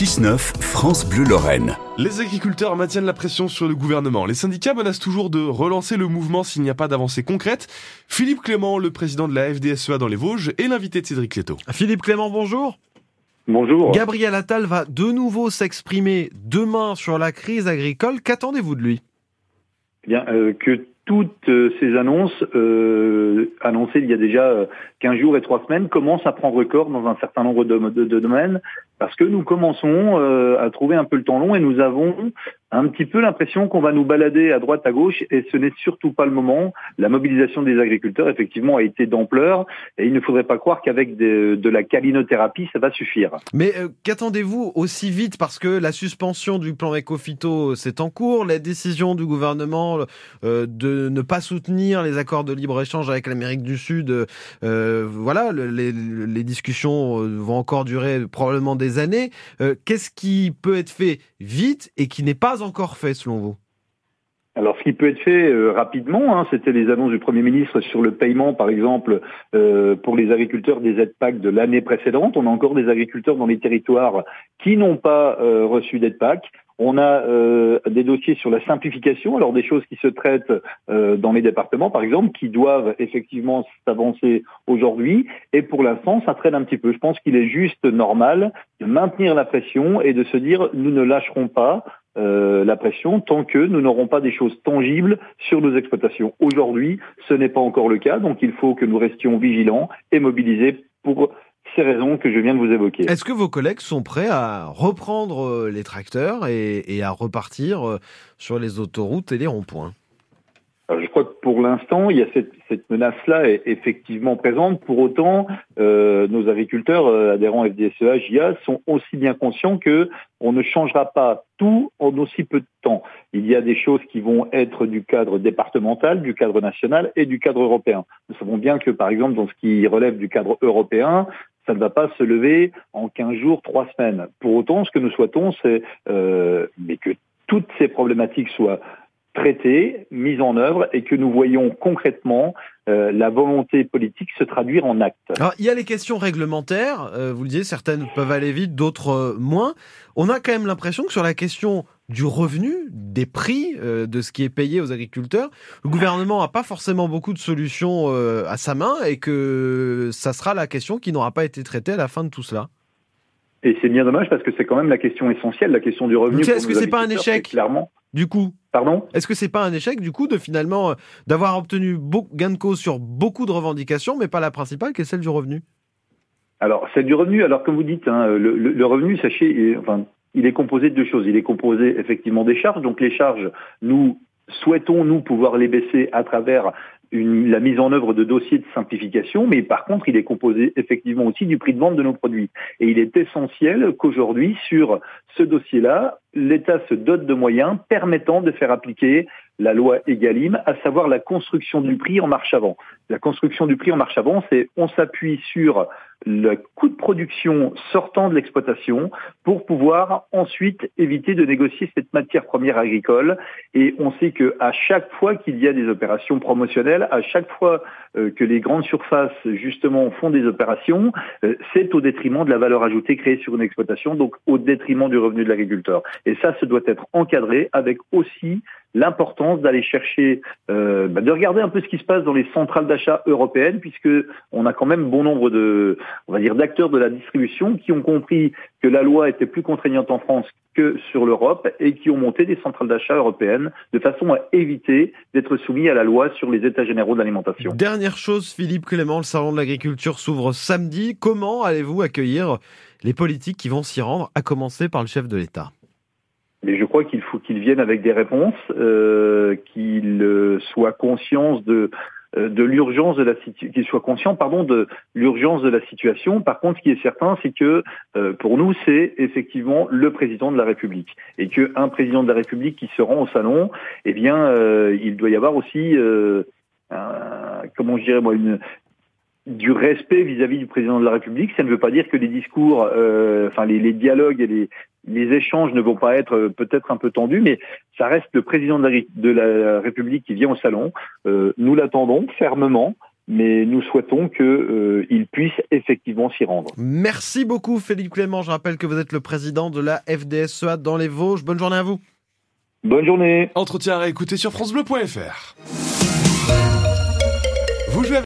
6-9, France Bleu Lorraine. Les agriculteurs maintiennent la pression sur le gouvernement. Les syndicats menacent toujours de relancer le mouvement s'il n'y a pas d'avancée concrète. Philippe Clément, le président de la FDSEA dans les Vosges, est l'invité de Cédric Leto. Philippe Clément, bonjour. Bonjour. Gabriel Attal va de nouveau s'exprimer demain sur la crise agricole. Qu'attendez-vous de lui? Eh Bien, euh, que toutes euh, ces annonces euh, annoncées il y a déjà 15 jours et 3 semaines commencent à prendre corps dans un certain nombre de, de domaines parce que nous commençons à trouver un peu le temps long et nous avons un petit peu l'impression qu'on va nous balader à droite à gauche et ce n'est surtout pas le moment. La mobilisation des agriculteurs effectivement a été d'ampleur et il ne faudrait pas croire qu'avec de, la calinothérapie ça va suffire. Mais euh, qu'attendez-vous aussi vite? Parce que la suspension du plan Ecofito c'est en cours, la décision du gouvernement euh, de ne pas soutenir les accords de libre-échange avec l'Amérique du Sud, euh, voilà, les, les, discussions vont encore durer probablement des années. Qu'est-ce qui peut être fait vite et qui n'est pas encore fait selon vous? Alors, ce qui peut être fait euh, rapidement, hein, c'était les annonces du Premier ministre sur le paiement, par exemple, euh, pour les agriculteurs des aides PAC de l'année précédente. On a encore des agriculteurs dans les territoires qui n'ont pas euh, reçu d'aide PAC. On a des dossiers sur la simplification, alors des choses qui se traitent dans les départements, par exemple, qui doivent effectivement s'avancer aujourd'hui. Et pour l'instant, ça traîne un petit peu. Je pense qu'il est juste normal de maintenir la pression et de se dire nous ne lâcherons pas. Euh, la pression tant que nous n'aurons pas des choses tangibles sur nos exploitations. Aujourd'hui, ce n'est pas encore le cas, donc il faut que nous restions vigilants et mobilisés pour ces raisons que je viens de vous évoquer. Est-ce que vos collègues sont prêts à reprendre euh, les tracteurs et, à repartir euh, sur les autoroutes et les ronds-points? Je crois que l'instant, il y a cette, menace-là est effectivement présente. Pour autant, nos agriculteurs adhérents FDSEA, JA, sont aussi bien conscients que on ne changera pas tout en aussi peu de temps. Il y a des choses qui vont être du cadre départemental, du cadre national et du cadre européen. Nous savons bien que, par exemple, dans ce qui relève du cadre européen, ça ne va pas se lever en 15 jours, 3 semaines. Pour autant, ce que nous souhaitons, c'est euh, que toutes ces problématiques soient traitées, mises en œuvre et que nous voyons concrètement euh, la volonté politique se traduire en actes. Alors, il y a les questions réglementaires, euh, vous le disiez, certaines peuvent aller vite, d'autres euh, moins. On a quand même l'impression que sur la question du revenu, des prix de ce qui est payé aux agriculteurs, le gouvernement n'a pas forcément beaucoup de solutions à sa main et que ça sera la question qui n'aura pas été traitée à la fin de tout cela. Et c'est bien dommage parce que c'est quand même la question essentielle, la question du revenu. Est-ce que c'est pas un échec? clairement du coup Pardon? Est-ce que c'est pas un échec du coup de finalement euh, d'avoir obtenu gain de cause sur beaucoup de revendications, mais pas la principale qui est celle du revenu? Alors celle du revenu, alors comme vous dites, hein, le, revenu, sachez, enfin, il est composé de deux choses. Il est composé effectivement des charges. Donc les charges, nous souhaitons nous pouvoir les baisser à travers une, la mise en œuvre de dossiers de simplification, mais par contre, il est composé effectivement aussi du prix de vente de nos produits. Et il est essentiel qu'aujourd'hui, sur ce dossier-là, l'État se dote de moyens permettant de faire appliquer la loi Egalim, à savoir la construction du prix en marche avant. La construction du prix en marche avant, c'est on s'appuie sur le coût de production sortant de l'exploitation pour pouvoir ensuite éviter de négocier cette matière première agricole. Et on sait que à chaque fois qu'il y a des opérations promotionnelles, à chaque fois euh, que les grandes surfaces justement font des opérations, euh, c'est au détriment de la valeur ajoutée créée sur une exploitation, donc au détriment du revenu de l'agriculteur. Et ça, ce doit être encadré avec aussi l'importance d'aller chercher, euh, bah, de regarder un peu ce qui se passe dans les centrales d'achat européennes, puisque on a quand même bon nombre de, on va dire, d'acteurs de la distribution qui ont compris que la loi était plus contraignante en France que sur l'Europe et qui ont monté des centrales d'achat européennes de façon à éviter d'être soumis à la loi sur les états généraux de l'alimentation. Dernière chose, Philippe Clément, le salon de l'agriculture s'ouvre samedi. Comment allez-vous accueillir les politiques qui vont s'y rendre, à commencer par le chef de l'État? Mais je crois qu'il faut qu'ils viennent avec des réponses, euh, qu'ils euh, soient conscients de euh, de l'urgence de la situation, qu'ils soient conscients, pardon, de l'urgence de la situation. Par contre, ce qui est certain, c'est que euh, pour nous, c'est effectivement le président de la République, et qu'un président de la République qui se rend au salon, eh bien, euh, il doit y avoir aussi, un, comment je dirais moi, une, du respect vis-à-vis du président de la République. Ça ne veut pas dire que les discours, euh, enfin les, dialogues et les, échanges ne vont pas être euh, peut-être un peu tendus, mais ça reste le président de la, République qui vient au salon. Euh, nous l'attendons fermement. Mais nous souhaitons qu'il puisse effectivement s'y rendre. Merci beaucoup Philippe Clément. Je rappelle que vous êtes le président de la FDSEA dans les Vosges. Bonne journée à vous. Bonne journée. Entretien à réécouter sur francebleu.fr. Vous jouez